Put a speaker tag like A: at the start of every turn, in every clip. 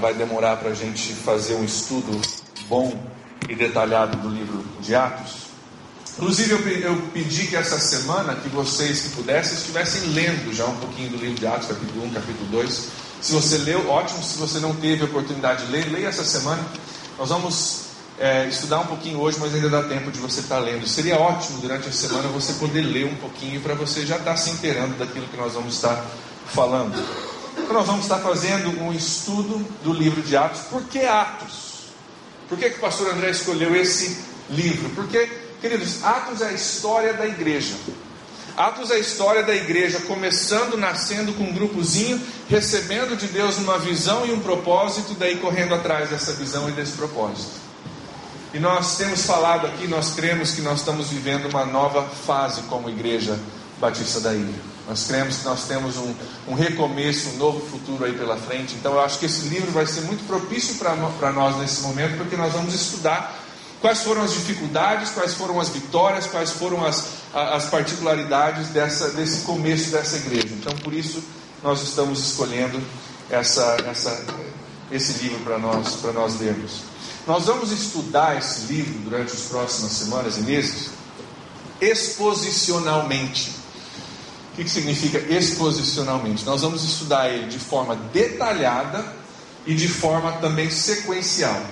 A: vai demorar para a gente fazer um estudo bom e detalhado do livro de Atos. Inclusive, eu, eu pedi que essa semana, que vocês que pudessem, estivessem lendo já um pouquinho do livro de Atos, capítulo 1, capítulo 2. Se você leu, ótimo. Se você não teve a oportunidade de ler, leia essa semana. Nós vamos é, estudar um pouquinho hoje, mas ainda dá tempo de você estar lendo. Seria ótimo durante a semana você poder ler um pouquinho para você já estar se inteirando daquilo que nós vamos estar falando. Então, nós vamos estar fazendo um estudo do livro de Atos. Por que Atos? Por que, que o pastor André escolheu esse livro? Porque Queridos, Atos é a história da igreja. Atos é a história da igreja começando, nascendo com um grupozinho, recebendo de Deus uma visão e um propósito, daí correndo atrás dessa visão e desse propósito. E nós temos falado aqui, nós cremos que nós estamos vivendo uma nova fase como igreja Batista da Ilha. Nós cremos que nós temos um, um recomeço, um novo futuro aí pela frente. Então eu acho que esse livro vai ser muito propício para nós nesse momento, porque nós vamos estudar Quais foram as dificuldades, quais foram as vitórias, quais foram as, as particularidades dessa, desse começo dessa igreja. Então, por isso, nós estamos escolhendo essa, essa, esse livro para nós, nós lermos. Nós vamos estudar esse livro durante as próximas semanas e meses exposicionalmente. O que, significa exposicionalmente? Nós vamos estudar ele de forma detalhada e de forma também sequencial.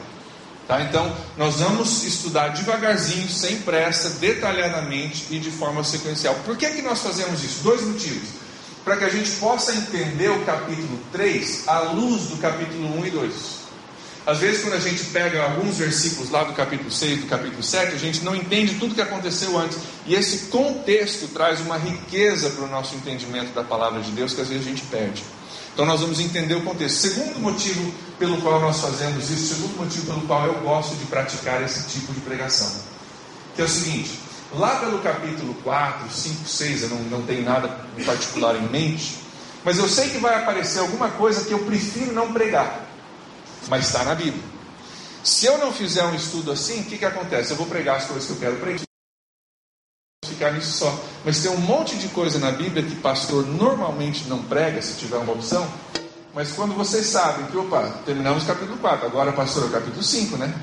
A: Tá? Então, nós vamos estudar devagarzinho, sem pressa, detalhadamente e de forma sequencial. Por que, que nós fazemos isso? Dois motivos. Para que a gente possa entender o capítulo 3 à luz do capítulo 1 e 2. Às vezes, quando a gente pega alguns versículos lá do capítulo 6, do capítulo 7, a gente não entende tudo que aconteceu antes. E esse contexto traz uma riqueza para o nosso entendimento da palavra de Deus que às vezes a gente perde. Então nós vamos entender o contexto. Segundo motivo pelo qual nós fazemos isso, segundo motivo pelo qual eu gosto de praticar esse tipo de pregação, que é o seguinte: lá pelo capítulo 4, 5, 6, eu não, não tenho nada em particular em mente, mas eu sei que vai aparecer alguma coisa que eu prefiro não pregar, mas está na Bíblia. Se eu não fizer um estudo assim, o que, que acontece? Eu vou pregar as coisas que eu quero pregar ficar nisso só. Mas tem um monte de coisa na Bíblia que pastor normalmente não prega, se tiver uma opção. Mas quando vocês sabem que, opa, terminamos o capítulo 4, agora, pastor, é o capítulo 5, né?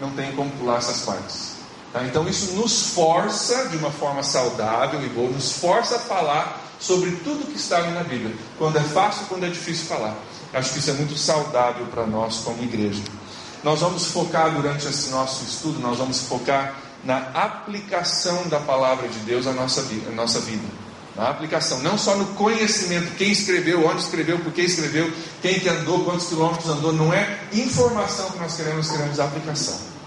A: Não tem como pular essas partes. Tá? Então isso nos força, de uma forma saudável e boa, nos força a falar sobre tudo que está ali na Bíblia. Quando é fácil, quando é difícil falar. Acho que isso é muito saudável para nós como igreja. Nós vamos focar durante esse nosso estudo, nós vamos focar na aplicação da palavra de Deus à nossa vida, à nossa vida. Na aplicação, não só no conhecimento, quem escreveu, onde escreveu, por que escreveu, quem que andou, quantos quilômetros andou, não é informação que nós queremos, queremos aplicação.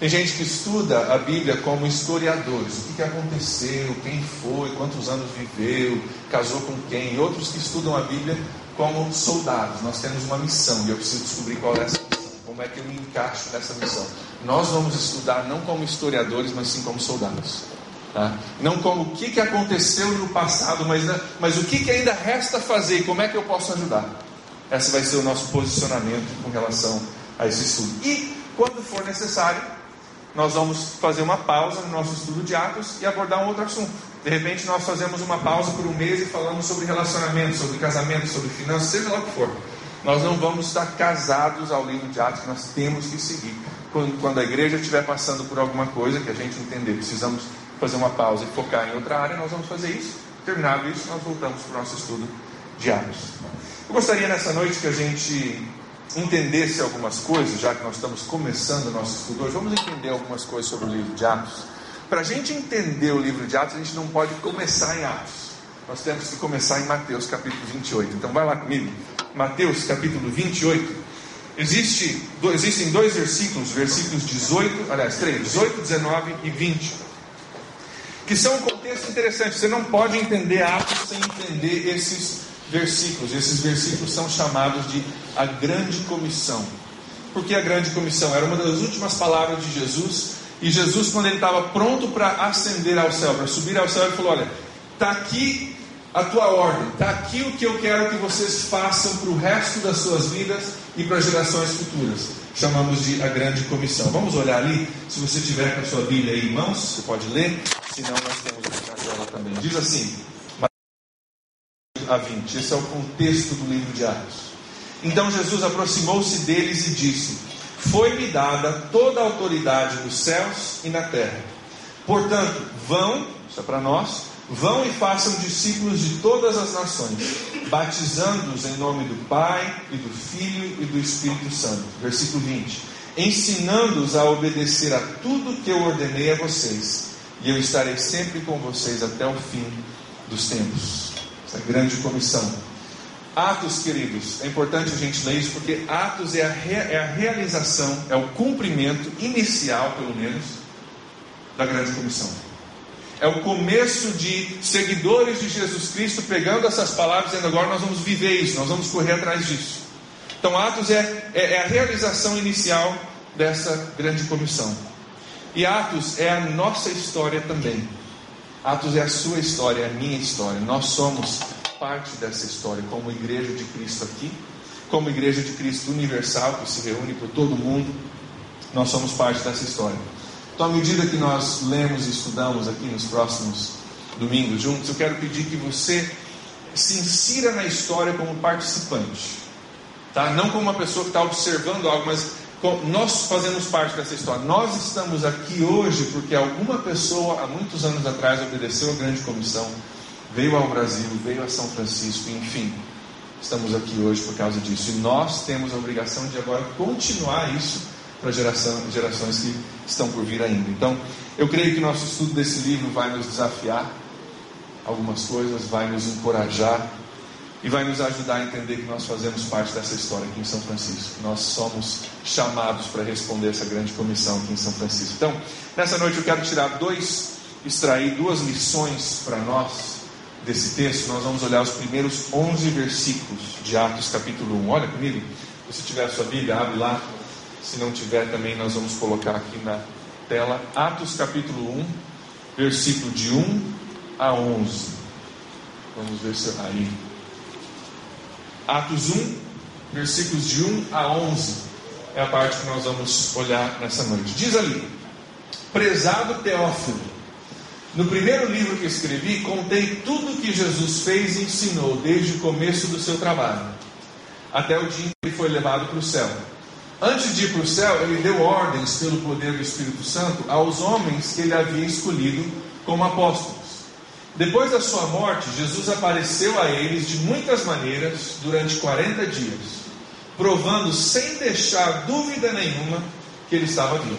A: Tem gente que estuda a Bíblia como historiadores, o que, que aconteceu, quem foi, quantos anos viveu, casou com quem, outros que estudam a Bíblia como soldados. Nós temos uma missão e eu preciso descobrir qual é essa missão, como é que eu me encaixo nessa missão. Nós vamos estudar não como historiadores, mas sim como soldados. Tá? Não como o que, que aconteceu no passado, mas, mas o que, que ainda resta fazer e como é que eu posso ajudar. Esse vai ser o nosso posicionamento com relação a esse estudo. E, quando for necessário, nós vamos fazer uma pausa no nosso estudo de Atos e abordar um outro assunto. De repente, nós fazemos uma pausa por um mês e falamos sobre relacionamento, sobre casamento, sobre finanças, seja lá o que for. Nós não vamos estar casados ao livro de Atos, nós temos que seguir quando, quando a igreja estiver passando por alguma coisa que a gente entender, precisamos fazer uma pausa e focar em outra área, nós vamos fazer isso. Terminado isso, nós voltamos para o nosso estudo de Atos. Eu gostaria nessa noite que a gente entendesse algumas coisas, já que nós estamos começando o nosso estudo hoje, vamos entender algumas coisas sobre o livro de Atos. Para a gente entender o livro de Atos, a gente não pode começar em Atos. Nós temos que começar em Mateus capítulo 28. Então vai lá comigo. Mateus capítulo 28. Existe, existem dois versículos, versículos 18, aliás, três, 18, 19 e 20, que são um contexto interessante. Você não pode entender Atos sem entender esses versículos. Esses versículos são chamados de a grande comissão. Por que a grande comissão? Era uma das últimas palavras de Jesus. E Jesus, quando ele estava pronto para ascender ao céu, para subir ao céu, ele falou: Olha, está aqui a tua ordem, está aqui o que eu quero que vocês façam para o resto das suas vidas e para gerações futuras. Chamamos de a grande comissão. Vamos olhar ali, se você tiver com a sua Bíblia aí em mãos, você pode ler, senão nós temos na tela também. Diz assim, a 20, esse é o contexto do livro de Atos. Então Jesus aproximou-se deles e disse: Foi-me dada toda a autoridade nos céus e na terra. Portanto, vão, isso é para nós, vão e façam discípulos de todas as nações, batizando-os em nome do Pai e do Filho e do Espírito Santo. Versículo 20. Ensinando-os a obedecer a tudo que eu ordenei a vocês, e eu estarei sempre com vocês até o fim dos tempos. Essa grande comissão. Atos, queridos, é importante a gente ler isso porque Atos é a, é a realização, é o cumprimento inicial, pelo menos, da grande comissão. É o começo de seguidores de Jesus Cristo pegando essas palavras e dizendo: agora nós vamos viver isso, nós vamos correr atrás disso. Então, Atos é, é, é a realização inicial dessa grande comissão. E Atos é a nossa história também. Atos é a sua história, é a minha história. Nós somos parte dessa história como igreja de Cristo aqui, como igreja de Cristo universal que se reúne por todo mundo. Nós somos parte dessa história. Então, à medida que nós lemos e estudamos aqui nos próximos domingos juntos, eu quero pedir que você se insira na história como participante, tá? Não como uma pessoa que está observando algo, mas nós fazemos parte dessa história. Nós estamos aqui hoje porque alguma pessoa há muitos anos atrás obedeceu a grande comissão veio ao Brasil, veio a São Francisco, enfim, estamos aqui hoje por causa disso. E nós temos a obrigação de agora continuar isso para geração, gerações que estão por vir ainda. Então, eu creio que nosso estudo desse livro vai nos desafiar algumas coisas, vai nos encorajar e vai nos ajudar a entender que nós fazemos parte dessa história aqui em São Francisco. Nós somos chamados para responder essa grande comissão aqui em São Francisco. Então, nessa noite eu quero tirar dois, extrair duas lições para nós desse texto, nós vamos olhar os primeiros 11 versículos de Atos capítulo 1. Olha comigo, se tiver a sua Bíblia, abre lá. Se não tiver também, nós vamos colocar aqui na tela. Atos capítulo 1, versículo de 1 a 11. Vamos ver se aí. Atos 1, versículos de 1 a 11. É a parte que nós vamos olhar nessa noite. Diz ali: Prezado Teófilo no primeiro livro que escrevi, contei tudo o que Jesus fez e ensinou desde o começo do seu trabalho, até o dia em que ele foi levado para o céu. Antes de ir para o céu, ele deu ordens pelo poder do Espírito Santo aos homens que ele havia escolhido como apóstolos. Depois da sua morte, Jesus apareceu a eles de muitas maneiras durante 40 dias, provando sem deixar dúvida nenhuma que ele estava vivo.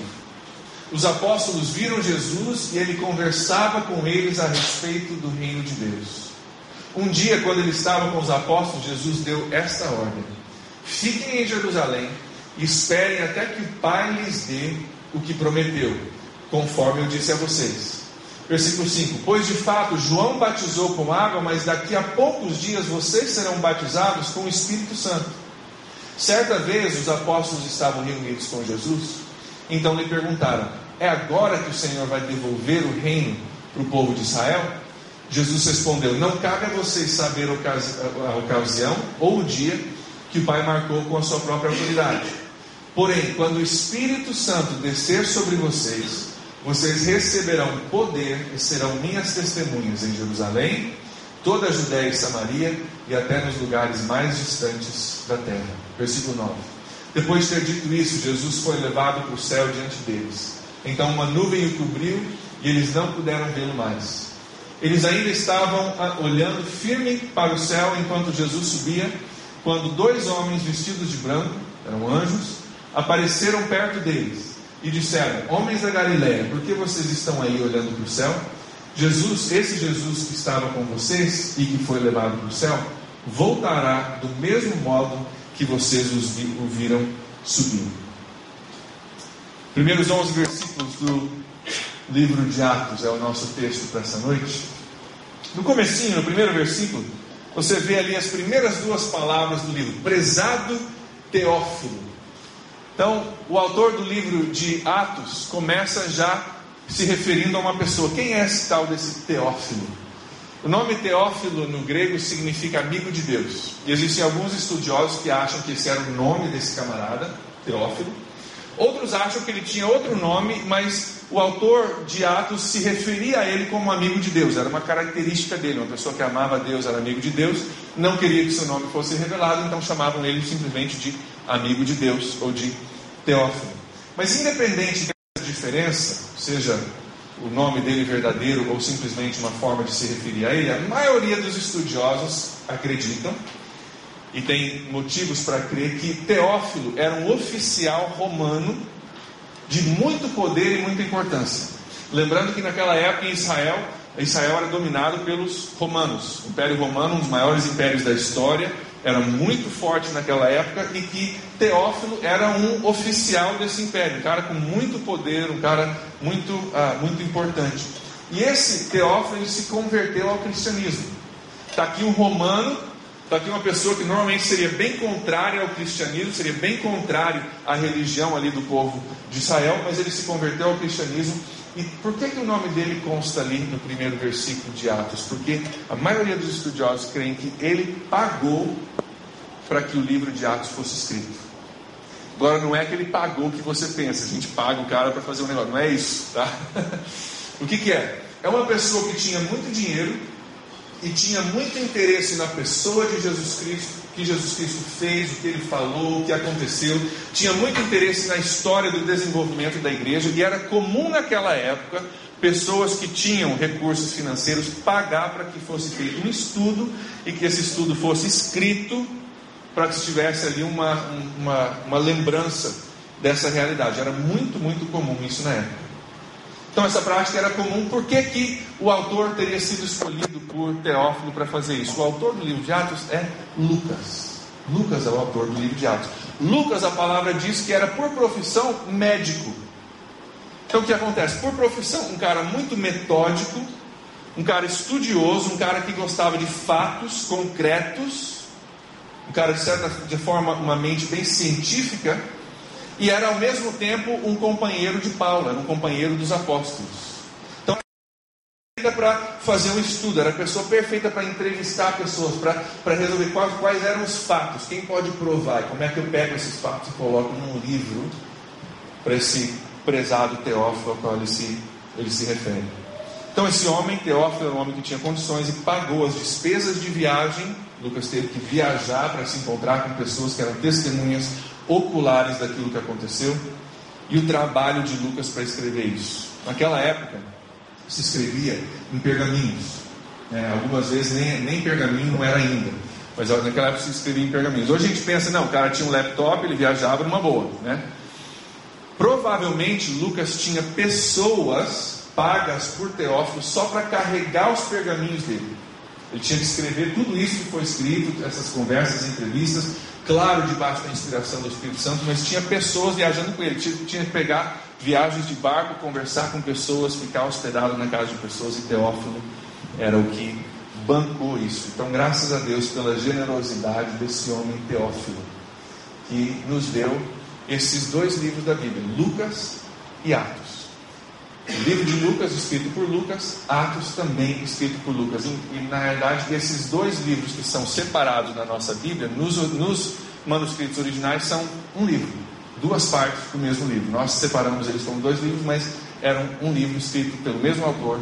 A: Os apóstolos viram Jesus e ele conversava com eles a respeito do reino de Deus. Um dia, quando ele estava com os apóstolos, Jesus deu esta ordem: Fiquem em Jerusalém e esperem até que o Pai lhes dê o que prometeu, conforme eu disse a vocês. Versículo 5: Pois de fato João batizou com água, mas daqui a poucos dias vocês serão batizados com o Espírito Santo. Certa vez os apóstolos estavam reunidos com Jesus, então lhe perguntaram: é agora que o Senhor vai devolver o reino para o povo de Israel? Jesus respondeu: Não cabe a vocês saber a ocasião ou o dia que o Pai marcou com a sua própria autoridade. Porém, quando o Espírito Santo descer sobre vocês, vocês receberão poder e serão minhas testemunhas em Jerusalém, toda a Judéia e Samaria e até nos lugares mais distantes da terra. Versículo 9. Depois de ter dito isso, Jesus foi levado para o céu diante deles. Então uma nuvem o cobriu e eles não puderam vê-lo mais. Eles ainda estavam ah, olhando firme para o céu enquanto Jesus subia, quando dois homens vestidos de branco, eram anjos, apareceram perto deles e disseram: Homens da Galiléia, por que vocês estão aí olhando para o céu? Jesus, esse Jesus que estava com vocês e que foi levado para o céu, voltará do mesmo modo que vocês o viram subir. Primeiros 11 versículos do livro de Atos é o nosso texto para essa noite. No comecinho, no primeiro versículo, você vê ali as primeiras duas palavras do livro, prezado Teófilo. Então, o autor do livro de Atos começa já se referindo a uma pessoa. Quem é esse tal desse Teófilo? O nome Teófilo no grego significa amigo de Deus. E existem alguns estudiosos que acham que esse era o nome desse camarada, Teófilo. Outros acham que ele tinha outro nome, mas o autor de Atos se referia a ele como amigo de Deus, era uma característica dele, uma pessoa que amava Deus, era amigo de Deus, não queria que seu nome fosse revelado, então chamavam ele simplesmente de amigo de Deus ou de Teófilo. Mas independente dessa diferença, seja o nome dele verdadeiro ou simplesmente uma forma de se referir a ele, a maioria dos estudiosos acreditam e tem motivos para crer que Teófilo era um oficial romano de muito poder e muita importância. Lembrando que naquela época em Israel, Israel era dominado pelos romanos. O Império Romano, um dos maiores impérios da história, era muito forte naquela época e que Teófilo era um oficial desse império, um cara com muito poder, um cara muito, ah, muito importante. E esse Teófilo se converteu ao cristianismo. Está aqui um romano Está aqui uma pessoa que normalmente seria bem contrária ao cristianismo, seria bem contrário à religião ali do povo de Israel, mas ele se converteu ao cristianismo. E por que, que o nome dele consta ali no primeiro versículo de Atos? Porque a maioria dos estudiosos creem que ele pagou para que o livro de Atos fosse escrito. Agora, não é que ele pagou o que você pensa, a gente paga o cara para fazer um negócio, não é isso, tá? o que, que é? É uma pessoa que tinha muito dinheiro, e tinha muito interesse na pessoa de Jesus Cristo, que Jesus Cristo fez, o que ele falou, o que aconteceu, tinha muito interesse na história do desenvolvimento da igreja, e era comum naquela época pessoas que tinham recursos financeiros pagar para que fosse feito um estudo e que esse estudo fosse escrito para que tivesse ali uma, uma, uma lembrança dessa realidade. Era muito, muito comum isso na época. Então essa prática era comum. Por que, que o autor teria sido escolhido por Teófilo para fazer isso? O autor do livro de Atos é Lucas. Lucas é o autor do livro de Atos. Lucas, a palavra diz que era por profissão médico. Então o que acontece? Por profissão, um cara muito metódico, um cara estudioso, um cara que gostava de fatos concretos, um cara de certa de forma, uma mente bem científica e era ao mesmo tempo um companheiro de Paulo, era um companheiro dos apóstolos. Então, era para fazer um estudo, era a pessoa perfeita para entrevistar pessoas, para resolver quais, quais eram os fatos, quem pode provar, e como é que eu pego esses fatos e coloco num livro para esse prezado Teófilo ao qual ele se, ele se refere. Então, esse homem, Teófilo, era um homem que tinha condições e pagou as despesas de viagem. Lucas teve que viajar para se encontrar com pessoas que eram testemunhas oculares daquilo que aconteceu e o trabalho de Lucas para escrever isso. Naquela época, se escrevia em pergaminhos. É, algumas vezes nem, nem pergaminho não era ainda. Mas naquela época se escrevia em pergaminhos. Hoje a gente pensa, não, o cara tinha um laptop, ele viajava numa boa. Né? Provavelmente Lucas tinha pessoas pagas por Teófilo só para carregar os pergaminhos dele. Ele tinha que escrever tudo isso que foi escrito, essas conversas, entrevistas, claro, debaixo da inspiração do Espírito Santo, mas tinha pessoas viajando com ele. Tinha, tinha que pegar viagens de barco, conversar com pessoas, ficar hospedado na casa de pessoas, e Teófilo era o que bancou isso. Então, graças a Deus pela generosidade desse homem Teófilo, que nos deu esses dois livros da Bíblia, Lucas e Atos. O livro de Lucas, escrito por Lucas, Atos também escrito por Lucas. E, na realidade, esses dois livros que são separados na nossa Bíblia, nos, nos manuscritos originais, são um livro, duas partes do mesmo livro. Nós separamos eles como dois livros, mas eram um livro escrito pelo mesmo autor,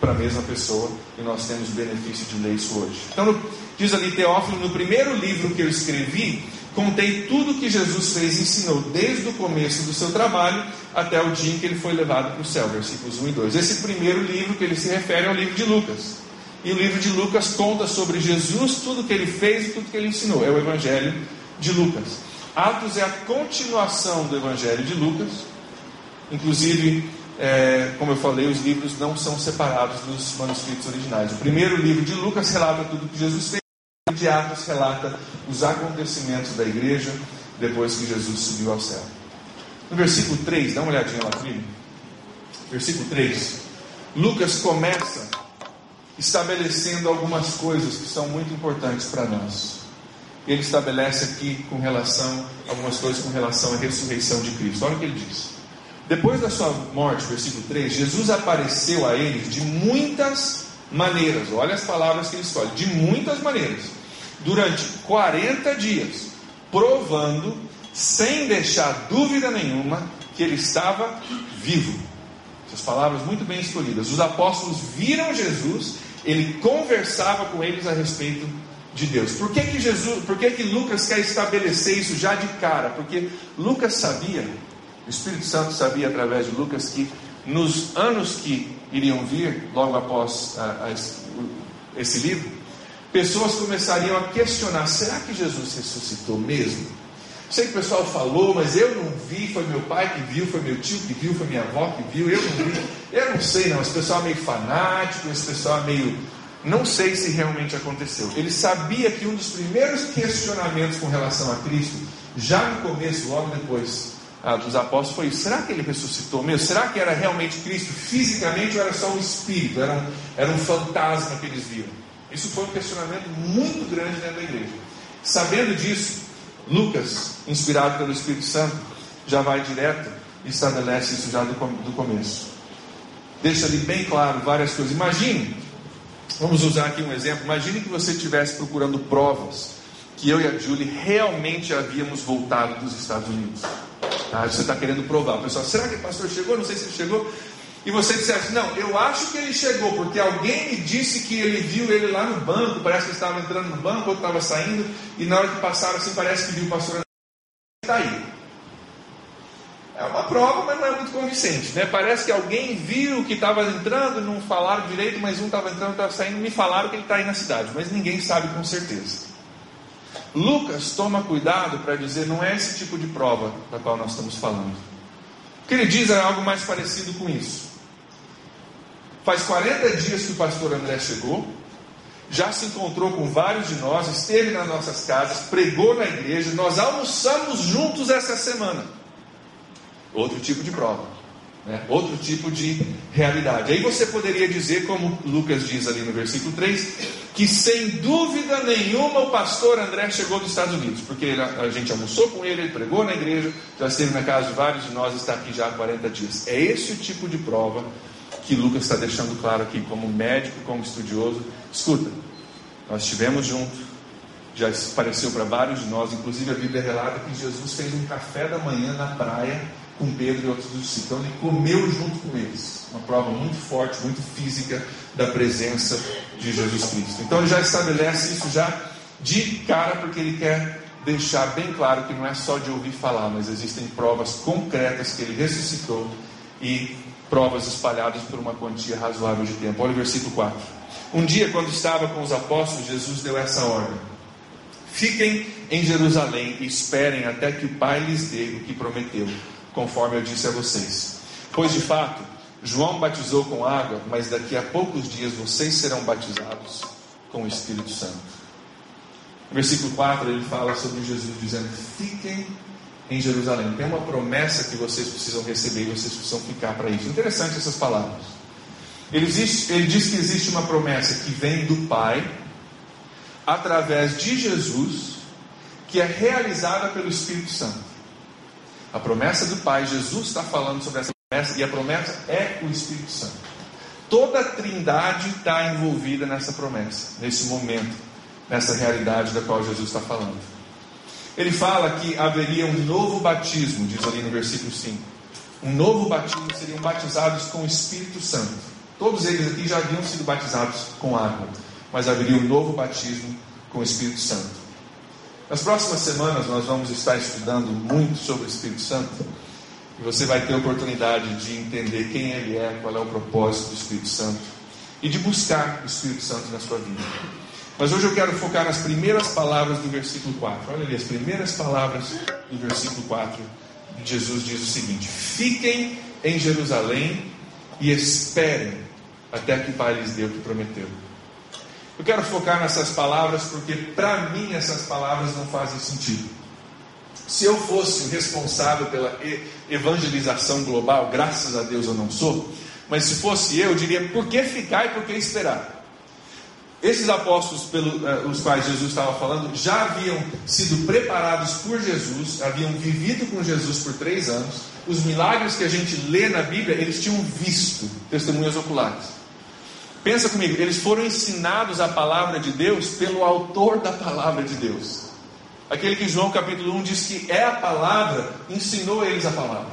A: para a mesma pessoa, e nós temos benefício de ler isso hoje. Então, diz ali Teófilo, no primeiro livro que eu escrevi, contei tudo que Jesus fez e ensinou, desde o começo do seu trabalho até o dia em que ele foi levado para o céu, versículos 1 e 2. Esse primeiro livro que ele se refere é o livro de Lucas. E o livro de Lucas conta sobre Jesus, tudo que ele fez e tudo que ele ensinou. É o Evangelho de Lucas. Atos é a continuação do Evangelho de Lucas. Inclusive, é, como eu falei, os livros não são separados dos manuscritos originais. O primeiro livro de Lucas relata tudo que Jesus fez de Atos relata os acontecimentos da igreja depois que Jesus subiu ao céu. No versículo 3, dá uma olhadinha lá comigo. Versículo 3. Lucas começa estabelecendo algumas coisas que são muito importantes para nós. Ele estabelece aqui com relação algumas coisas com relação à ressurreição de Cristo. Olha o que ele diz. Depois da sua morte, versículo 3, Jesus apareceu a eles de muitas maneiras. Olha as palavras que ele escolhe: de muitas maneiras, durante 40 dias, provando sem deixar dúvida nenhuma que ele estava vivo. Essas palavras muito bem escolhidas. Os apóstolos viram Jesus, ele conversava com eles a respeito de Deus. Por que, que Jesus, por que, que Lucas quer estabelecer isso já de cara? Porque Lucas sabia, o Espírito Santo sabia através de Lucas que nos anos que iriam vir, logo após a, a, esse livro, pessoas começariam a questionar: será que Jesus ressuscitou mesmo? Sei que o pessoal falou, mas eu não vi, foi meu pai que viu, foi meu tio que viu, foi minha avó que viu, eu não vi. Eu não sei não, esse pessoal é meio fanático, esse pessoal é meio. Não sei se realmente aconteceu. Ele sabia que um dos primeiros questionamentos com relação a Cristo, já no começo, logo depois ah, dos apóstolos, foi: será que ele ressuscitou mesmo? Será que era realmente Cristo fisicamente ou era só um espírito? Era era um fantasma que eles viram? Isso foi um questionamento muito grande dentro da igreja. Sabendo disso, Lucas, inspirado pelo Espírito Santo, já vai direto e estabelece isso já do, do começo. Deixa ali bem claro várias coisas. Imagine, vamos usar aqui um exemplo. Imagine que você estivesse procurando provas que eu e a Julie realmente havíamos voltado dos Estados Unidos. Tá? Você está querendo provar. O pessoal, será que o pastor chegou? Não sei se ele chegou. E você dissesse, não, eu acho que ele chegou, porque alguém me disse que ele viu ele lá no banco, parece que estava entrando no banco, ou estava saindo, e na hora que passaram assim, parece que viu o pastor está aí. É uma prova, mas não é muito convincente, né? Parece que alguém viu que estava entrando, não falaram direito, mas um estava entrando, estava saindo, me falaram que ele está aí na cidade, mas ninguém sabe com certeza. Lucas toma cuidado para dizer, não é esse tipo de prova da qual nós estamos falando. O que ele diz é algo mais parecido com isso. Faz 40 dias que o pastor André chegou, já se encontrou com vários de nós, esteve nas nossas casas, pregou na igreja, nós almoçamos juntos essa semana. Outro tipo de prova, né? outro tipo de realidade. Aí você poderia dizer, como Lucas diz ali no versículo 3, que sem dúvida nenhuma o pastor André chegou dos Estados Unidos, porque a gente almoçou com ele, ele pregou na igreja, já esteve na casa de vários de nós, está aqui já há 40 dias. É esse o tipo de prova que Lucas está deixando claro aqui, como médico, como estudioso. Escuta, nós estivemos juntos, já apareceu para vários de nós, inclusive a Bíblia relata que Jesus fez um café da manhã na praia com Pedro e outros discípulos. Então ele comeu junto com eles. Uma prova muito forte, muito física da presença de Jesus Cristo. Então ele já estabelece isso já de cara, porque ele quer deixar bem claro que não é só de ouvir falar, mas existem provas concretas que ele ressuscitou e provas espalhadas por uma quantia razoável de tempo. Olha o versículo 4. Um dia, quando estava com os apóstolos, Jesus deu essa ordem: Fiquem em Jerusalém e esperem até que o Pai lhes dê o que prometeu, conforme eu disse a vocês. Pois de fato, João batizou com água, mas daqui a poucos dias vocês serão batizados com o Espírito Santo. No versículo 4 ele fala sobre Jesus dizendo: Fiquem em Jerusalém. Tem uma promessa que vocês precisam receber e vocês precisam ficar para isso. Interessante essas palavras. Ele, existe, ele diz que existe uma promessa que vem do Pai, através de Jesus, que é realizada pelo Espírito Santo. A promessa do Pai, Jesus está falando sobre essa promessa, e a promessa é o Espírito Santo. Toda a trindade está envolvida nessa promessa, nesse momento, nessa realidade da qual Jesus está falando. Ele fala que haveria um novo batismo, diz ali no versículo 5. Um novo batismo seriam batizados com o Espírito Santo. Todos eles aqui já haviam sido batizados com água, mas haveria um novo batismo com o Espírito Santo. Nas próximas semanas nós vamos estar estudando muito sobre o Espírito Santo e você vai ter a oportunidade de entender quem ele é, qual é o propósito do Espírito Santo e de buscar o Espírito Santo na sua vida. Mas hoje eu quero focar nas primeiras palavras do versículo 4. Olha ali, as primeiras palavras do versículo 4. Jesus diz o seguinte: Fiquem em Jerusalém e esperem até que o Pai lhes dê o que prometeu. Eu quero focar nessas palavras porque, para mim, essas palavras não fazem sentido. Se eu fosse responsável pela evangelização global, graças a Deus eu não sou, mas se fosse eu, eu diria: por que ficar e por que esperar? Esses apóstolos pelos eh, quais Jesus estava falando já haviam sido preparados por Jesus, haviam vivido com Jesus por três anos. Os milagres que a gente lê na Bíblia, eles tinham visto testemunhas oculares. Pensa comigo, eles foram ensinados a palavra de Deus pelo autor da palavra de Deus. Aquele que João capítulo 1 diz que é a palavra, ensinou eles a palavra.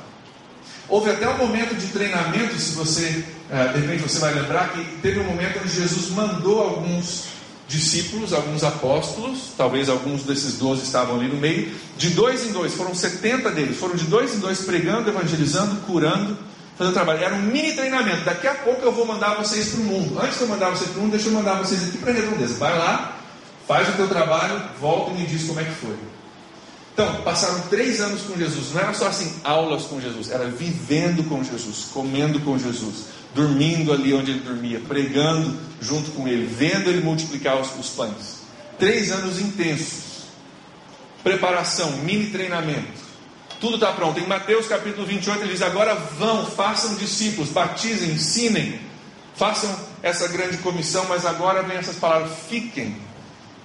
A: Houve até um momento de treinamento, se você, eh, de repente você vai lembrar, que teve um momento onde Jesus mandou alguns discípulos, alguns apóstolos, talvez alguns desses doze estavam ali no meio, de dois em dois, foram 70 deles, foram de dois em dois pregando, evangelizando, curando, fazendo trabalho. Era um mini treinamento. Daqui a pouco eu vou mandar vocês para o mundo. Antes de eu mandar vocês para o mundo, deixa eu mandar vocês aqui para a redondeza. Vai lá, faz o teu trabalho, volta e me diz como é que foi. Então, passaram três anos com Jesus. Não era só assim, aulas com Jesus, era vivendo com Jesus, comendo com Jesus, dormindo ali onde ele dormia, pregando junto com ele, vendo ele multiplicar os, os pães. Três anos intensos. Preparação, mini treinamento. Tudo está pronto. Em Mateus capítulo 28 ele diz: Agora vão, façam discípulos, batizem, ensinem, façam essa grande comissão, mas agora vem essas palavras: fiquem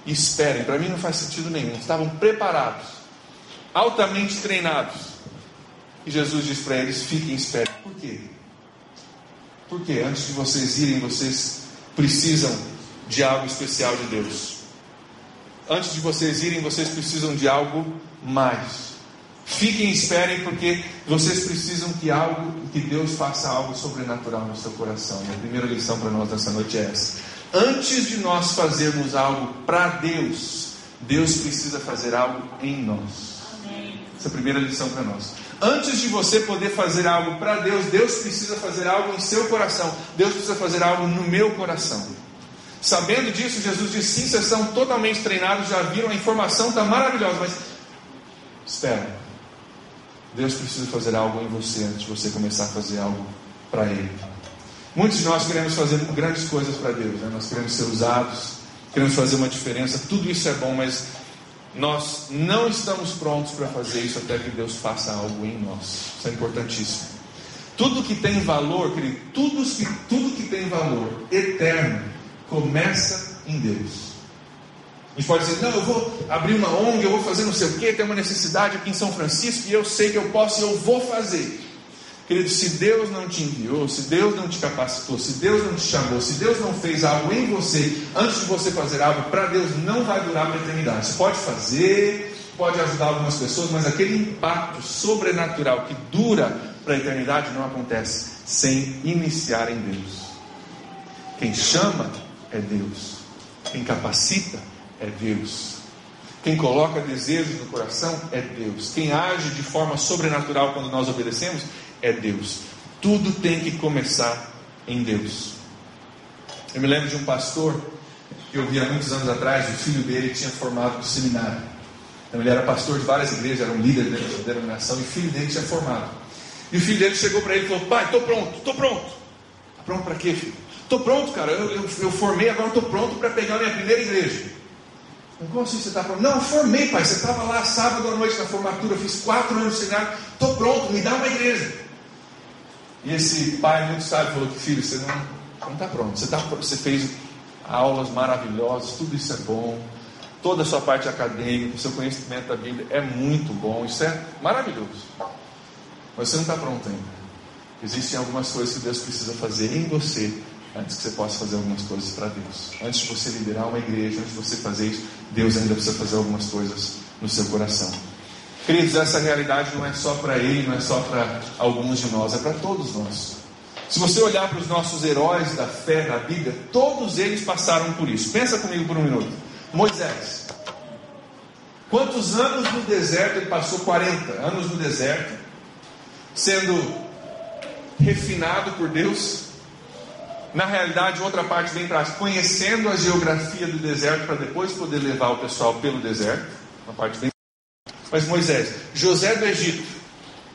A: e esperem. Para mim não faz sentido nenhum. Estavam preparados, altamente treinados. E Jesus diz para eles: fiquem e esperem. Por quê? Porque antes de vocês irem, vocês precisam de algo especial de Deus. Antes de vocês irem, vocês precisam de algo mais. Fiquem e esperem, porque vocês precisam que algo, que Deus faça algo sobrenatural no seu coração. E a primeira lição para nós nessa noite é essa. Antes de nós fazermos algo para Deus, Deus precisa fazer algo em nós. Essa é a primeira lição para nós. Antes de você poder fazer algo para Deus, Deus precisa fazer algo em seu coração. Deus precisa fazer algo no meu coração. Sabendo disso, Jesus disse: sim, vocês são totalmente treinados, já viram, a informação está maravilhosa, mas espera. Deus precisa fazer algo em você antes de você começar a fazer algo para Ele. Muitos de nós queremos fazer grandes coisas para Deus, né? nós queremos ser usados, queremos fazer uma diferença, tudo isso é bom, mas nós não estamos prontos para fazer isso até que Deus faça algo em nós. Isso é importantíssimo. Tudo que tem valor, querido, tudo que, tudo que tem valor eterno começa em Deus. A gente pode dizer, não, eu vou abrir uma ONG, eu vou fazer não sei o que, tem uma necessidade aqui em São Francisco e eu sei que eu posso e eu vou fazer. Querido, se Deus não te enviou, se Deus não te capacitou, se Deus não te chamou, se Deus não fez algo em você, antes de você fazer algo para Deus, não vai durar para a eternidade. Você pode fazer, pode ajudar algumas pessoas, mas aquele impacto sobrenatural que dura para a eternidade não acontece sem iniciar em Deus. Quem chama é Deus, quem capacita é Deus. Quem coloca desejos no coração é Deus. Quem age de forma sobrenatural quando nós obedecemos é Deus. Tudo tem que começar em Deus. Eu me lembro de um pastor que eu vi há muitos anos atrás, o filho dele tinha formado no seminário. Então ele era pastor de várias igrejas, era um líder da denominação, e o filho dele tinha formado. E o filho dele chegou para ele e falou: Pai, estou pronto, estou pronto. Pronto para quê, filho? Estou pronto, cara. Eu, eu, eu formei, agora estou pronto para pegar a minha primeira igreja. Como assim você está pronto? Não, formei, pai. Você estava lá sábado à noite na formatura, fiz quatro anos de seminário, estou pronto, me dá uma igreja. E esse pai muito sábio falou que filho, você não está pronto. Você, tá, você fez aulas maravilhosas, tudo isso é bom. Toda a sua parte acadêmica, o seu conhecimento da Bíblia é muito bom, isso é maravilhoso. Mas você não está pronto ainda. Existem algumas coisas que Deus precisa fazer em você antes que você possa fazer algumas coisas para Deus. Antes de você liderar uma igreja, antes de você fazer isso, Deus ainda precisa fazer algumas coisas no seu coração. Queridos, essa realidade não é só para ele, não é só para alguns de nós, é para todos nós. Se você olhar para os nossos heróis da fé na Bíblia, todos eles passaram por isso. Pensa comigo por um minuto. Moisés. Quantos anos no deserto ele passou? 40 anos no deserto, sendo refinado por Deus. Na realidade, outra parte vem atrás, conhecendo a geografia do deserto para depois poder levar o pessoal pelo deserto. Uma parte bem mas Moisés, José do Egito,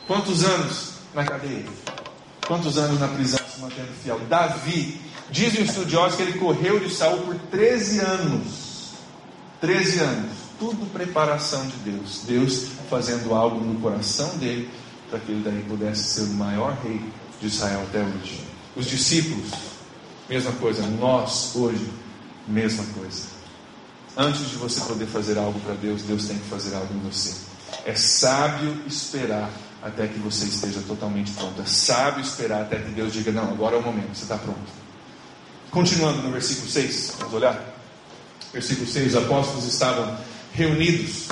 A: quantos anos na cadeia? Quantos anos na prisão se mantendo fiel? Davi, dizem os estudiosos que ele correu de Saul por 13 anos. 13 anos. Tudo preparação de Deus. Deus fazendo algo no coração dele para que ele daí pudesse ser o maior rei de Israel até hoje. Os discípulos, mesma coisa. Nós, hoje, mesma coisa. Antes de você poder fazer algo para Deus, Deus tem que fazer algo em você. É sábio esperar até que você esteja totalmente pronto. É sábio esperar até que Deus diga: Não, agora é o momento, você está pronto. Continuando no versículo 6, vamos olhar. Versículo 6: Os apóstolos estavam reunidos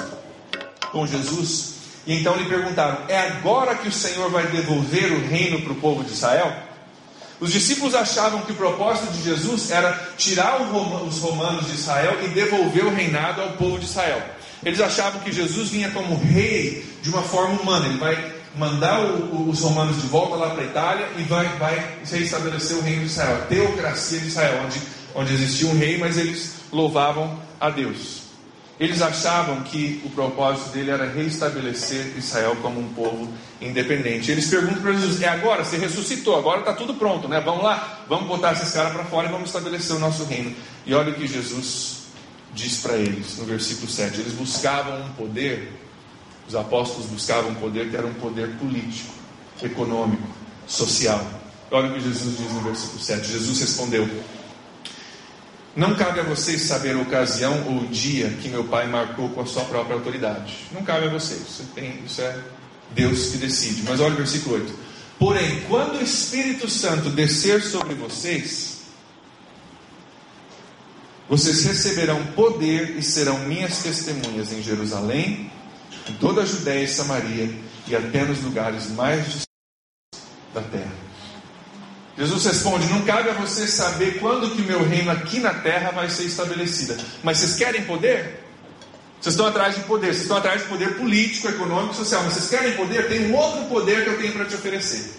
A: com Jesus. E então lhe perguntaram: É agora que o Senhor vai devolver o reino para o povo de Israel? Os discípulos achavam que o propósito de Jesus era tirar os romanos de Israel e devolver o reinado ao povo de Israel. Eles achavam que Jesus vinha como rei de uma forma humana, ele vai mandar os romanos de volta lá para a Itália e vai, vai reestabelecer o reino de Israel, a teocracia de Israel, onde, onde existia um rei, mas eles louvavam a Deus. Eles achavam que o propósito dele era reestabelecer Israel como um povo independente. Eles perguntam para Jesus: é agora? Você ressuscitou, agora está tudo pronto, né? Vamos lá, vamos botar esses caras para fora e vamos estabelecer o nosso reino. E olha o que Jesus diz para eles no versículo 7. Eles buscavam um poder, os apóstolos buscavam um poder que era um poder político, econômico, social. Olha o que Jesus diz no versículo 7. Jesus respondeu: não cabe a vocês saber a ocasião ou o dia que meu pai marcou com a sua própria autoridade. Não cabe a vocês. Isso, tem, isso é Deus que decide. Mas olha o versículo 8. Porém, quando o Espírito Santo descer sobre vocês, vocês receberão poder e serão minhas testemunhas em Jerusalém, em toda a Judéia e Samaria e até nos lugares mais distantes da terra. Jesus responde: Não cabe a vocês saber quando que o meu reino aqui na terra vai ser estabelecido. Mas vocês querem poder? Vocês estão atrás de poder, vocês estão atrás de poder político, econômico, social. Mas vocês querem poder? Tem um outro poder que eu tenho para te oferecer.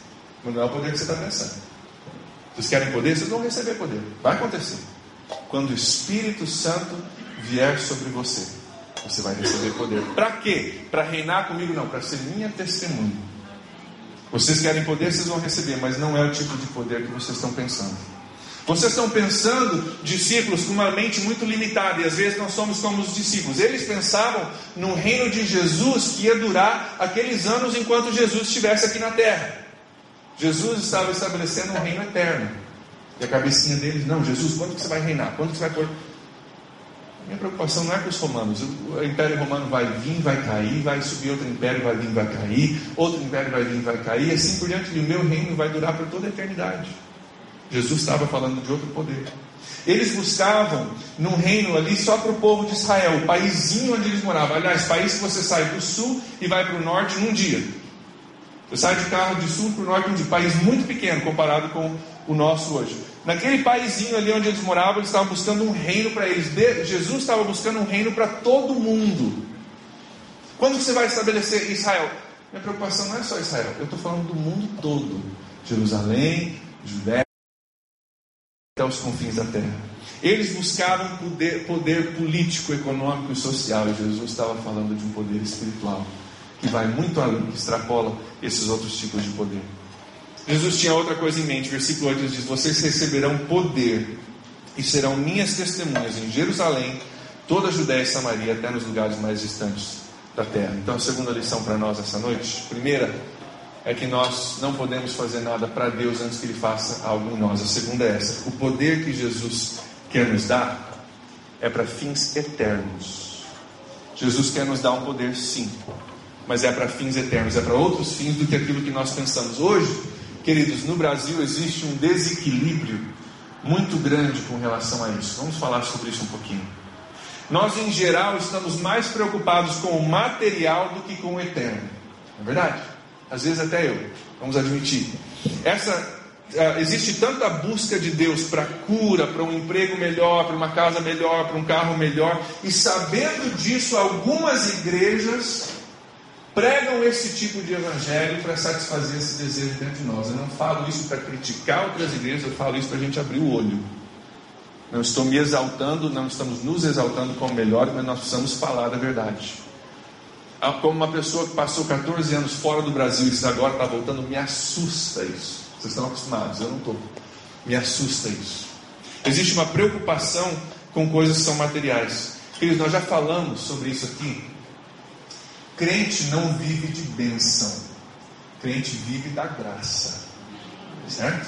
A: Mas não é o poder que você está pensando. Vocês querem poder? Vocês vão receber poder. Vai acontecer. Quando o Espírito Santo vier sobre você, você vai receber poder. Para quê? Para reinar comigo? Não, para ser minha testemunha. Vocês querem poder, vocês vão receber, mas não é o tipo de poder que vocês estão pensando. Vocês estão pensando discípulos com uma mente muito limitada, e às vezes nós somos como os discípulos. Eles pensavam no reino de Jesus que ia durar aqueles anos enquanto Jesus estivesse aqui na terra. Jesus estava estabelecendo um reino eterno. E a cabecinha deles, não, Jesus, quando que você vai reinar? Quando que você vai minha preocupação não é com os romanos. O império romano vai vir, vai cair, vai subir outro império, vai vir, vai cair, outro império vai vir, vai cair, assim por diante. E o meu reino vai durar por toda a eternidade. Jesus estava falando de outro poder. Eles buscavam num reino ali só para o povo de Israel, o paísinho onde eles moravam. Aliás, país que você sai do sul e vai para o norte num dia. Você sai de carro de sul para o norte num dia. País muito pequeno comparado com o nosso hoje. Naquele paísinho ali onde eles moravam, eles estavam buscando um reino para eles. Jesus estava buscando um reino para todo mundo. Quando você vai estabelecer Israel? Minha preocupação não é só Israel, eu estou falando do mundo todo. Jerusalém, Judéia, até os confins da terra. Eles buscavam poder, poder político, econômico e social. E Jesus estava falando de um poder espiritual que vai muito além, que extrapola esses outros tipos de poder. Jesus tinha outra coisa em mente. Versículo 8 diz: Vocês receberão poder e serão minhas testemunhas em Jerusalém, toda a Judéia e Samaria, até nos lugares mais distantes da terra. Então, a segunda lição para nós essa noite, primeira, é que nós não podemos fazer nada para Deus antes que Ele faça algo em nós. A segunda é essa: o poder que Jesus quer nos dar é para fins eternos. Jesus quer nos dar um poder, sim, mas é para fins eternos, é para outros fins do que aquilo que nós pensamos hoje. Queridos, no Brasil existe um desequilíbrio muito grande com relação a isso. Vamos falar sobre isso um pouquinho. Nós, em geral, estamos mais preocupados com o material do que com o eterno. Não é verdade? Às vezes até eu, vamos admitir. Essa uh, existe tanta busca de Deus para cura, para um emprego melhor, para uma casa melhor, para um carro melhor, e sabendo disso, algumas igrejas pregam esse tipo de evangelho para satisfazer esse desejo dentro de nós. Eu não falo isso para criticar outras igrejas, eu falo isso para a gente abrir o olho. Não estou me exaltando, não estamos nos exaltando como melhor, mas nós precisamos falar da verdade. Ah, como uma pessoa que passou 14 anos fora do Brasil e agora está voltando, me assusta isso. Vocês estão acostumados, eu não estou. Me assusta isso. Existe uma preocupação com coisas que são materiais. Queridos, nós já falamos sobre isso aqui Crente não vive de bênção, crente vive da graça, certo?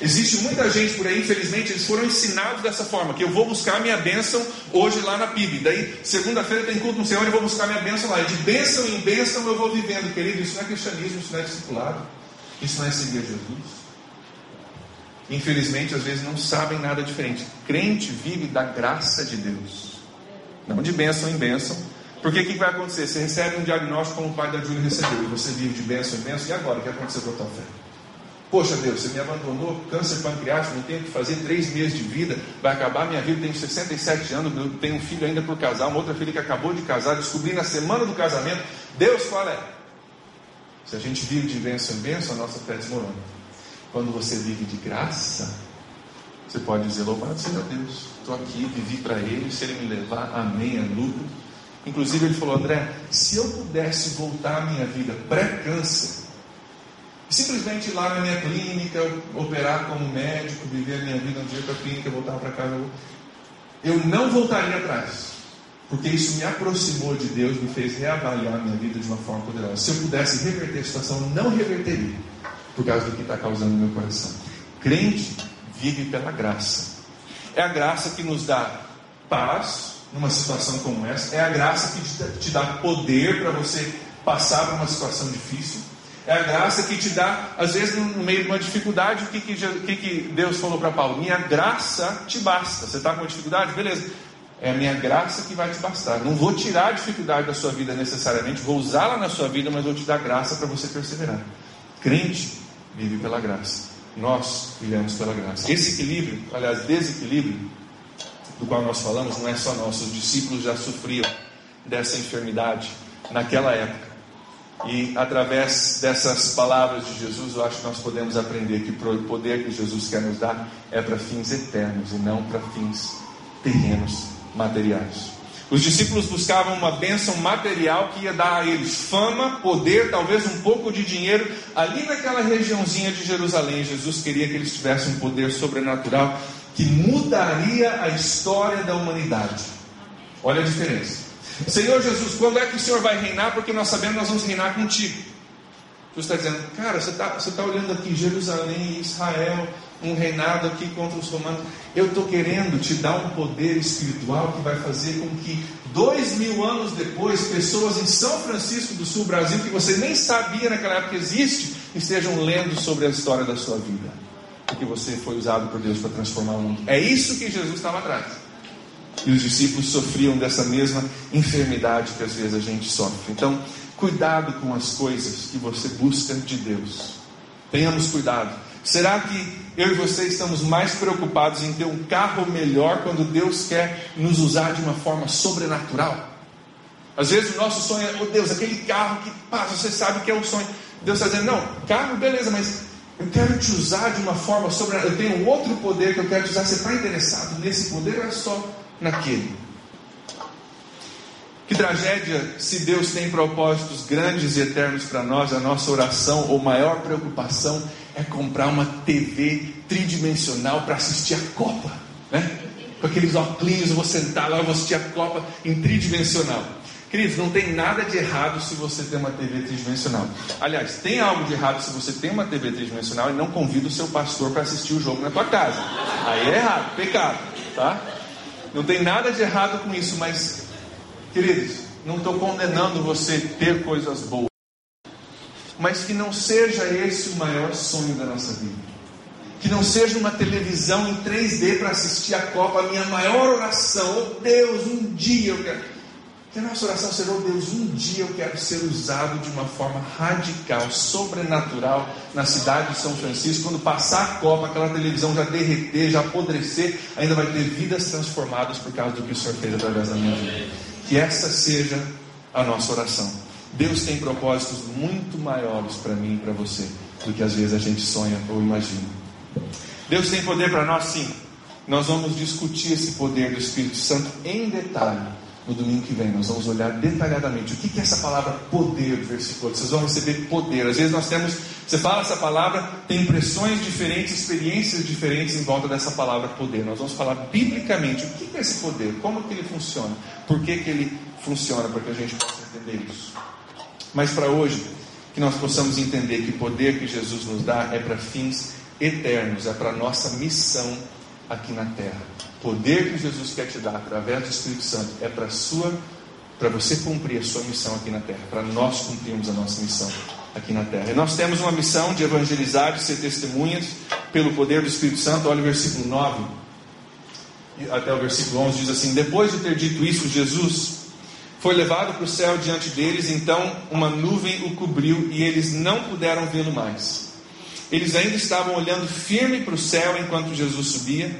A: Existe muita gente por aí, infelizmente, eles foram ensinados dessa forma: que eu vou buscar minha bênção hoje lá na PIB. Daí, segunda-feira tem culto no Senhor e eu vou buscar minha bênção lá. E de bênção em bênção eu vou vivendo, querido. Isso não é cristianismo, isso não é discipulado, isso não é seguir Jesus. Infelizmente, às vezes não sabem nada diferente. Crente vive da graça de Deus, não de bênção em bênção, Porque o que vai acontecer? Você recebe um diagnóstico como o pai da Júlia recebeu, e você vive de bênção em bênção, e agora? O que aconteceu com a tua fé? Poxa Deus, você me abandonou, câncer pancreático, não tenho o que fazer, três meses de vida, vai acabar minha vida, tenho 67 anos, tenho um filho ainda por casar, uma outra filha que acabou de casar, descobri na semana do casamento. Deus fala, é. Se a gente vive de bênção em bênção, a nossa fé desmorona. Quando você vive de graça, você pode dizer, louvado seja Deus, estou aqui, vivi para Ele, se Ele me levar, amém, é lucro. Inclusive ele falou, André, se eu pudesse voltar à minha vida pré-câncer, Simplesmente ir lá na minha clínica, operar como médico, viver a minha vida um dia para a clínica, voltar para casa. Eu não voltaria atrás. Porque isso me aproximou de Deus, me fez reavaliar a minha vida de uma forma poderosa. Se eu pudesse reverter a situação, não reverteria. Por causa do que está causando no meu coração. Crente vive pela graça. É a graça que nos dá paz numa situação como essa. É a graça que te dá poder para você passar por uma situação difícil. É a graça que te dá, às vezes, no meio de uma dificuldade, o que, que, Deus falou para Paulo? Minha graça te basta. Você está com uma dificuldade? Beleza. É a minha graça que vai te bastar. Não vou tirar a dificuldade da sua vida necessariamente, vou usá-la na sua vida, mas vou te dar graça para você perseverar. Crente vive pela graça. Nós vivemos pela graça. Esse equilíbrio, aliás, desequilíbrio, do qual nós falamos, não é só nosso. Os discípulos já sofriam dessa enfermidade naquela época. E através dessas palavras de Jesus, eu acho que nós podemos aprender que o poder que Jesus quer nos dar é para fins eternos e não para fins terrenos, materiais. Os discípulos buscavam uma bênção material que ia dar a eles fama, poder, talvez um pouco de dinheiro. Ali naquela regiãozinha de Jerusalém, Jesus queria que eles tivessem um poder sobrenatural que mudaria a história da humanidade. Olha a diferença. Senhor Jesus, quando é que o Senhor vai reinar? Porque nós sabemos que nós vamos reinar contigo. Jesus está dizendo, cara, você está tá olhando aqui Jerusalém, Israel, um reinado aqui contra os romanos. Eu estou querendo te dar um poder espiritual que vai fazer com que dois mil anos depois, pessoas em São Francisco do Sul, Brasil, que você nem sabia naquela época que existe, estejam lendo sobre a história da sua vida. Porque você foi usado por Deus para transformar o mundo. É isso que Jesus estava atrás. E os discípulos sofriam dessa mesma enfermidade que às vezes a gente sofre. Então, cuidado com as coisas que você busca de Deus. Tenhamos cuidado. Será que eu e você estamos mais preocupados em ter um carro melhor quando Deus quer nos usar de uma forma sobrenatural? Às vezes o nosso sonho é, oh Deus, aquele carro que passa, você sabe que é um sonho. Deus está dizendo, não, carro, beleza, mas eu quero te usar de uma forma sobrenatural. Eu tenho outro poder que eu quero te usar. Você está interessado nesse poder ou é só naquele. Que tragédia se Deus tem propósitos grandes e eternos para nós, a nossa oração ou maior preocupação é comprar uma TV tridimensional para assistir a Copa, né? Com aqueles óculos, eu vou sentar lá, eu vou assistir a Copa em tridimensional. Queridos, não tem nada de errado se você tem uma TV tridimensional. Aliás, tem algo de errado se você tem uma TV tridimensional e não convida o seu pastor para assistir o jogo na tua casa. Aí é errado, pecado, tá? Não tem nada de errado com isso, mas, queridos, não estou condenando você ter coisas boas. Mas que não seja esse o maior sonho da nossa vida. Que não seja uma televisão em 3D para assistir a Copa. A minha maior oração, oh Deus, um dia eu quero. Que a nossa oração seja, oh Deus, um dia eu quero ser usado de uma forma radical, sobrenatural, na cidade de São Francisco. Quando passar a Copa, aquela televisão já derreter, já apodrecer, ainda vai ter vidas transformadas por causa do que o Senhor fez através da minha vida. Que essa seja a nossa oração. Deus tem propósitos muito maiores para mim e para você do que às vezes a gente sonha ou imagina. Deus tem poder para nós, sim. Nós vamos discutir esse poder do Espírito Santo em detalhe no domingo que vem. Nós vamos olhar detalhadamente o que é essa palavra poder do versículo. Vocês vão receber poder. Às vezes nós temos, você fala essa palavra, tem impressões diferentes, experiências diferentes em volta dessa palavra poder. Nós vamos falar biblicamente o que é esse poder, como que ele funciona, por que, que ele funciona, para que a gente possa entender isso. Mas para hoje, que nós possamos entender que o poder que Jesus nos dá é para fins eternos, é para nossa missão aqui na terra poder que Jesus quer te dar através do Espírito Santo é para sua para você cumprir a sua missão aqui na terra, para nós cumprirmos a nossa missão aqui na terra. E nós temos uma missão de evangelizar, de ser testemunhas pelo poder do Espírito Santo. Olha o versículo 9 até o versículo 11 diz assim: Depois de ter dito isso, Jesus Foi levado para o céu diante deles, então uma nuvem o cobriu e eles não puderam vê-lo mais. Eles ainda estavam olhando firme para o céu enquanto Jesus subia,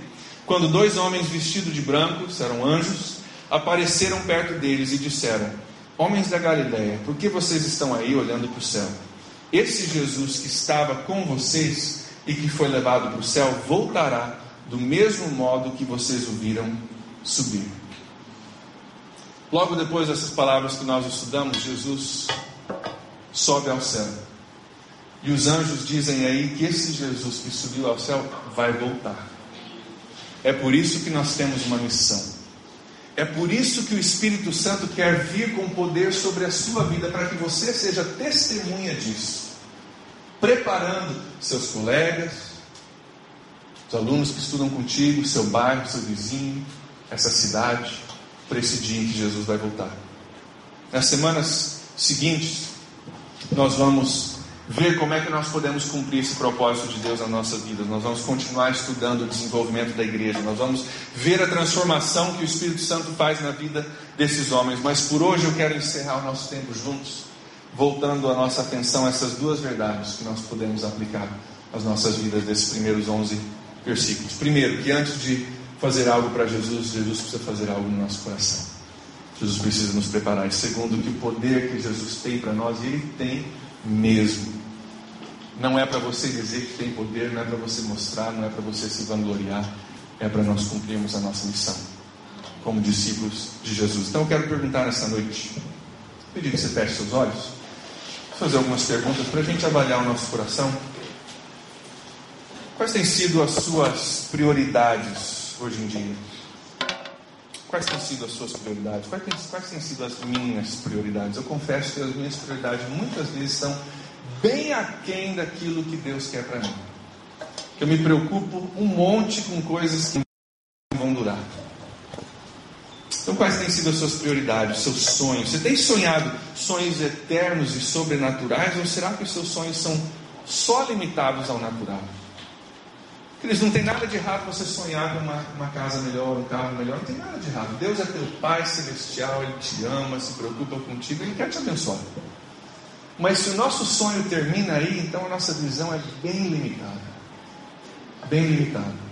A: quando dois homens vestidos de branco, eram anjos, apareceram perto deles e disseram: Homens da Galiléia, por que vocês estão aí olhando para o céu? Esse Jesus que estava com vocês e que foi levado para o céu voltará do mesmo modo que vocês o viram subir. Logo depois dessas palavras que nós estudamos, Jesus sobe ao céu. E os anjos dizem aí que esse Jesus que subiu ao céu vai voltar. É por isso que nós temos uma missão. É por isso que o Espírito Santo quer vir com poder sobre a sua vida, para que você seja testemunha disso. Preparando seus colegas, os alunos que estudam contigo, seu bairro, seu vizinho, essa cidade, para esse dia em que Jesus vai voltar. Nas semanas seguintes, nós vamos ver como é que nós podemos cumprir esse propósito de Deus na nossa vida. Nós vamos continuar estudando o desenvolvimento da igreja. Nós vamos ver a transformação que o Espírito Santo faz na vida desses homens. Mas por hoje eu quero encerrar o nosso tempo juntos, voltando a nossa atenção a essas duas verdades que nós podemos aplicar às nossas vidas desses primeiros 11 versículos. Primeiro, que antes de fazer algo para Jesus, Jesus precisa fazer algo no nosso coração. Jesus precisa nos preparar. E segundo, que o poder que Jesus tem para nós, ele tem mesmo. Não é para você dizer que tem poder, não é para você mostrar, não é para você se vangloriar, é para nós cumprirmos a nossa missão como discípulos de Jesus. Então eu quero perguntar nessa noite, pedir que você feche seus olhos, fazer algumas perguntas para a gente avaliar o nosso coração. Quais têm sido as suas prioridades hoje em dia? Quais têm sido as suas prioridades? Quais têm, quais têm sido as minhas prioridades? Eu confesso que as minhas prioridades muitas vezes são bem aquém daquilo que Deus quer para mim. Eu me preocupo um monte com coisas que não vão durar. Então, quais têm sido as suas prioridades, seus sonhos? Você tem sonhado sonhos eternos e sobrenaturais ou será que os seus sonhos são só limitados ao natural? Eles não tem nada de errado você sonhar com uma, uma casa melhor, um carro melhor, não tem nada de errado. Deus é teu Pai celestial, Ele te ama, se preocupa contigo, Ele quer te abençoar. Mas se o nosso sonho termina aí, então a nossa visão é bem limitada. Bem limitada.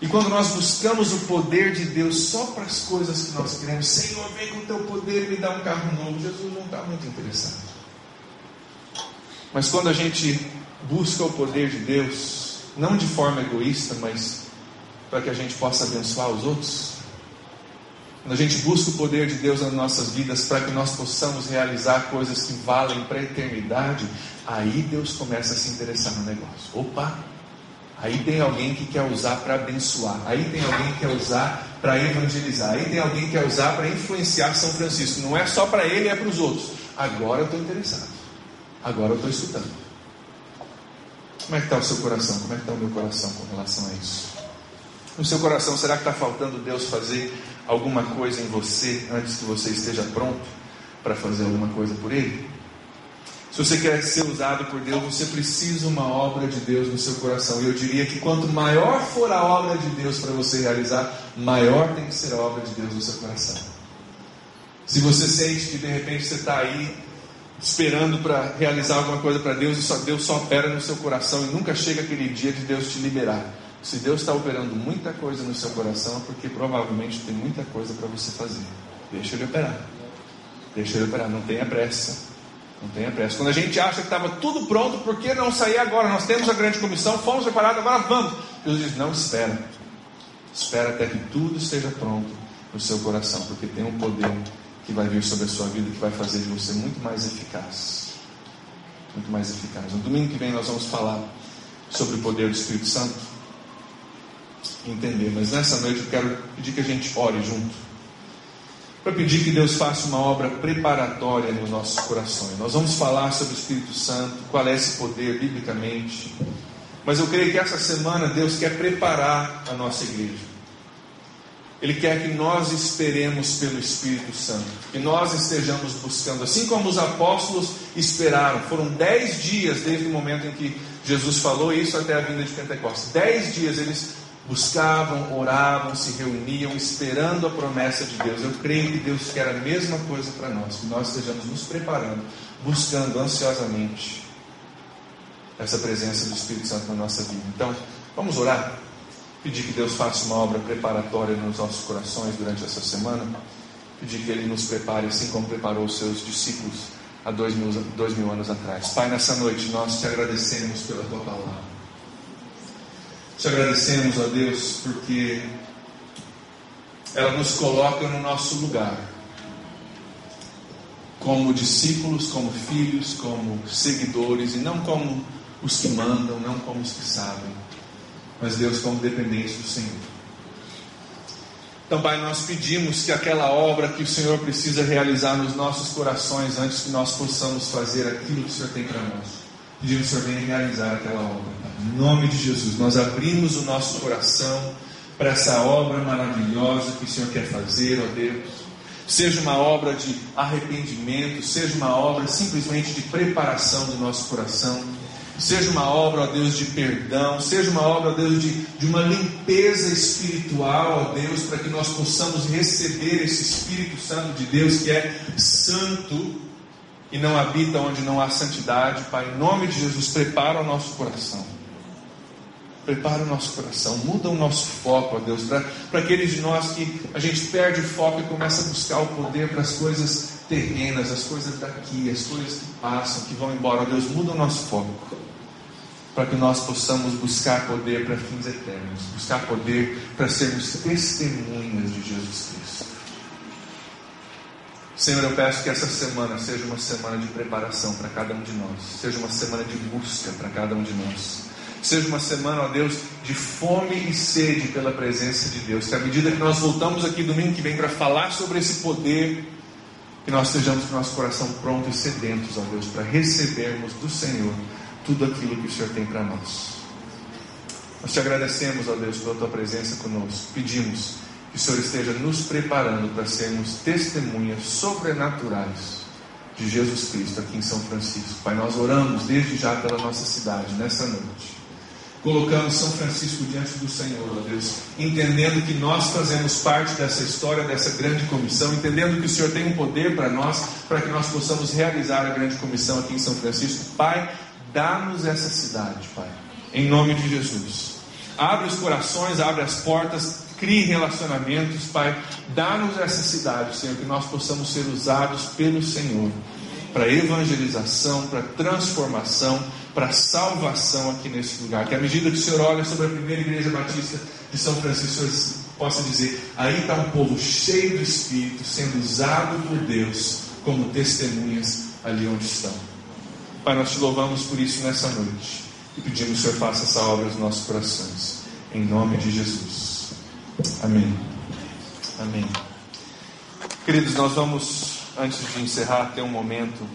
A: E quando nós buscamos o poder de Deus só para as coisas que nós queremos, Senhor, vem com o teu poder e me dá um carro novo, Jesus não está muito interessado. Mas quando a gente busca o poder de Deus, não de forma egoísta, mas para que a gente possa abençoar os outros, quando a gente busca o poder de Deus nas nossas vidas para que nós possamos realizar coisas que valem para a eternidade, aí Deus começa a se interessar no negócio. Opa! Aí tem alguém que quer usar para abençoar, aí tem alguém que quer usar para evangelizar, aí tem alguém que quer usar para influenciar São Francisco. Não é só para ele, é para os outros. Agora eu estou interessado, agora eu estou escutando. Como é que está o seu coração? Como é que está o meu coração com relação a isso? No seu coração, será que está faltando Deus fazer alguma coisa em você antes que você esteja pronto para fazer alguma coisa por Ele? Se você quer ser usado por Deus, você precisa uma obra de Deus no seu coração. E eu diria que quanto maior for a obra de Deus para você realizar, maior tem que ser a obra de Deus no seu coração. Se você sente que de repente você está aí esperando para realizar alguma coisa para Deus e só Deus só opera no seu coração e nunca chega aquele dia de Deus te liberar. Se Deus está operando muita coisa no seu coração, é porque provavelmente tem muita coisa para você fazer. Deixa Ele operar. Deixa Ele operar. Não tenha pressa. Não tenha pressa. Quando a gente acha que estava tudo pronto, por que não sair agora? Nós temos a grande comissão, fomos preparados, agora vamos. Deus diz: não, espera. Espera até que tudo esteja pronto no seu coração, porque tem um poder que vai vir sobre a sua vida que vai fazer de você muito mais eficaz. Muito mais eficaz. No domingo que vem nós vamos falar sobre o poder do Espírito Santo entender. Mas nessa noite eu quero pedir que a gente ore junto. Para pedir que Deus faça uma obra preparatória nos nossos corações. Nós vamos falar sobre o Espírito Santo, qual é esse poder biblicamente. Mas eu creio que essa semana Deus quer preparar a nossa igreja. Ele quer que nós esperemos pelo Espírito Santo, que nós estejamos buscando, assim como os apóstolos esperaram. Foram dez dias desde o momento em que Jesus falou isso até a vinda de Pentecostes. Dez dias eles buscavam, oravam, se reuniam, esperando a promessa de Deus. Eu creio que Deus quer a mesma coisa para nós, que nós estejamos nos preparando, buscando ansiosamente essa presença do Espírito Santo na nossa vida. Então, vamos orar, pedir que Deus faça uma obra preparatória nos nossos corações durante essa semana, pedir que Ele nos prepare assim como preparou os seus discípulos há dois mil, dois mil anos atrás. Pai, nessa noite nós te agradecemos pela tua palavra. Te agradecemos, ó Deus, porque ela nos coloca no nosso lugar, como discípulos, como filhos, como seguidores, e não como os que mandam, não como os que sabem, mas Deus como dependentes do Senhor. Então, Pai, nós pedimos que aquela obra que o Senhor precisa realizar nos nossos corações, antes que nós possamos fazer aquilo que o Senhor tem para nós, pedimos que o Senhor venha realizar aquela obra. Em nome de Jesus, nós abrimos o nosso coração para essa obra maravilhosa que o Senhor quer fazer, ó Deus. Seja uma obra de arrependimento, seja uma obra simplesmente de preparação do nosso coração, seja uma obra, ó Deus, de perdão, seja uma obra, ó Deus, de, de uma limpeza espiritual, ó Deus, para que nós possamos receber esse Espírito Santo de Deus que é santo e não habita onde não há santidade. Pai, em nome de Jesus, prepara o nosso coração Prepara o nosso coração, muda o nosso foco, ó Deus, para aqueles de nós que a gente perde o foco e começa a buscar o poder para as coisas terrenas, as coisas daqui, as coisas que passam, que vão embora. Ó Deus, muda o nosso foco, para que nós possamos buscar poder para fins eternos, buscar poder para sermos testemunhas de Jesus Cristo. Senhor, eu peço que essa semana seja uma semana de preparação para cada um de nós, seja uma semana de busca para cada um de nós seja uma semana, ó Deus, de fome e sede pela presença de Deus. Que à medida que nós voltamos aqui domingo que vem para falar sobre esse poder, que nós estejamos com nosso coração pronto e sedentos, ó Deus, para recebermos do Senhor tudo aquilo que o Senhor tem para nós. Nós te agradecemos, ó Deus, pela tua presença conosco. Pedimos que o Senhor esteja nos preparando para sermos testemunhas sobrenaturais de Jesus Cristo aqui em São Francisco. Pai, nós oramos desde já pela nossa cidade nessa noite colocamos São Francisco diante do Senhor, ó Deus, entendendo que nós fazemos parte dessa história, dessa grande comissão, entendendo que o Senhor tem um poder para nós, para que nós possamos realizar a grande comissão aqui em São Francisco. Pai, dá-nos essa cidade, Pai, em nome de Jesus. Abre os corações, abre as portas, crie relacionamentos, Pai. Dá-nos essa cidade, Senhor, que nós possamos ser usados pelo Senhor para evangelização, para transformação para salvação aqui nesse lugar. Que à medida que o Senhor olha sobre a primeira igreja batista de São Francisco, você possa dizer: aí está um povo cheio do Espírito, sendo usado por Deus como testemunhas ali onde estão. Pai, nós te louvamos por isso nessa noite e pedimos que o Senhor faça essa obra nos nossos corações. Em nome de Jesus. Amém. Amém. Queridos, nós vamos, antes de encerrar, ter um momento